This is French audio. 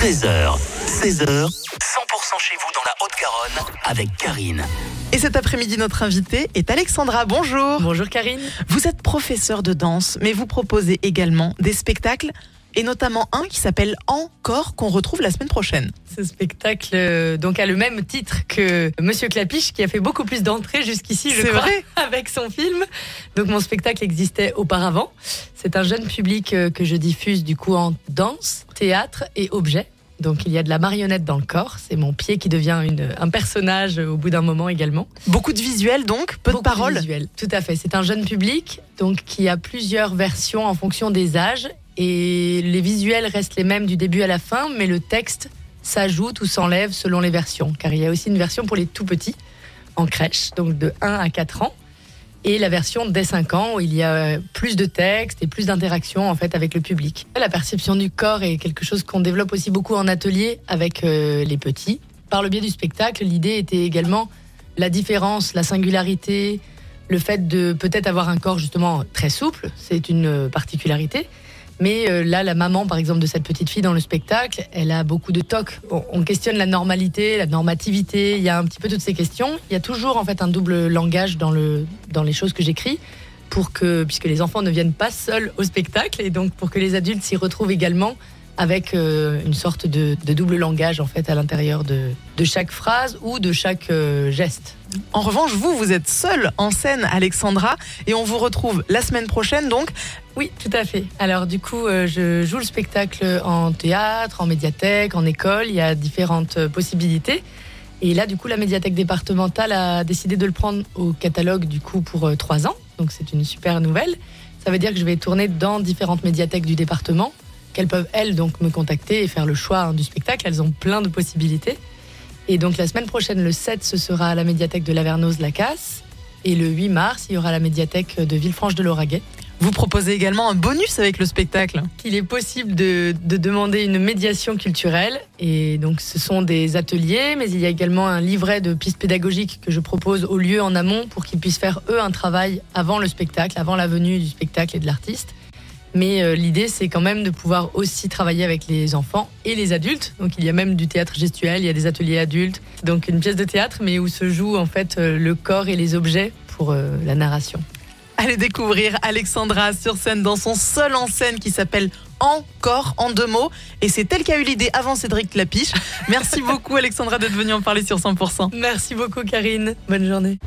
13h, 16h, 100% chez vous dans la Haute-Garonne avec Karine. Et cet après-midi, notre invitée est Alexandra. Bonjour. Bonjour Karine. Vous êtes professeure de danse, mais vous proposez également des spectacles, et notamment un qui s'appelle Encore, qu'on retrouve la semaine prochaine. Ce spectacle euh, donc a le même titre que Monsieur Clapiche, qui a fait beaucoup plus d'entrées jusqu'ici, je C'est crois, vrai avec son film. Donc mon spectacle existait auparavant. C'est un jeune public euh, que je diffuse du coup en danse, théâtre et objet. Donc il y a de la marionnette dans le corps. C'est mon pied qui devient une, un personnage euh, au bout d'un moment également. Beaucoup de visuels donc, peu Beaucoup de paroles. visuels, Tout à fait. C'est un jeune public donc qui a plusieurs versions en fonction des âges et les visuels restent les mêmes du début à la fin, mais le texte s'ajoute ou s'enlève selon les versions. Car il y a aussi une version pour les tout petits en crèche, donc de 1 à 4 ans. Et la version dès 5 ans où il y a plus de texte et plus d'interaction en fait avec le public. La perception du corps est quelque chose qu'on développe aussi beaucoup en atelier avec euh, les petits. Par le biais du spectacle, l'idée était également la différence, la singularité, le fait de peut-être avoir un corps justement très souple, c'est une particularité. Mais euh, là, la maman, par exemple, de cette petite fille dans le spectacle, elle a beaucoup de tocs. On, on questionne la normalité, la normativité. Il y a un petit peu toutes ces questions. Il y a toujours en fait un double langage dans le dans les choses que j'écris pour que puisque les enfants ne viennent pas seuls au spectacle et donc pour que les adultes s'y retrouvent également avec euh, une sorte de, de double langage en fait à l'intérieur de, de chaque phrase ou de chaque euh, geste. En revanche, vous, vous êtes seule en scène, Alexandra, et on vous retrouve la semaine prochaine donc. Oui, tout à fait. Alors du coup, euh, je joue le spectacle en théâtre, en médiathèque, en école. Il y a différentes possibilités. Et là, du coup, la médiathèque départementale a décidé de le prendre au catalogue du coup pour trois ans. Donc c'est une super nouvelle. Ça veut dire que je vais tourner dans différentes médiathèques du département, qu'elles peuvent elles donc me contacter et faire le choix hein, du spectacle. Elles ont plein de possibilités. Et donc la semaine prochaine, le 7, ce sera à la médiathèque de Lavernos-la-Casse. Et le 8 mars, il y aura la médiathèque de Villefranche-de-Lauragais. Vous proposez également un bonus avec le spectacle. qu'il est possible de, de demander une médiation culturelle. Et donc, ce sont des ateliers, mais il y a également un livret de pistes pédagogiques que je propose au lieu en amont pour qu'ils puissent faire, eux, un travail avant le spectacle, avant la venue du spectacle et de l'artiste. Mais euh, l'idée, c'est quand même de pouvoir aussi travailler avec les enfants et les adultes. Donc, il y a même du théâtre gestuel, il y a des ateliers adultes. Donc, une pièce de théâtre, mais où se joue en fait euh, le corps et les objets pour euh, la narration. Allez découvrir Alexandra sur scène dans son seul en scène qui s'appelle Encore en deux mots. Et c'est elle qui a eu l'idée avant Cédric Clapiche. Merci beaucoup Alexandra d'être venue en parler sur 100%. Merci beaucoup, Karine. Bonne journée.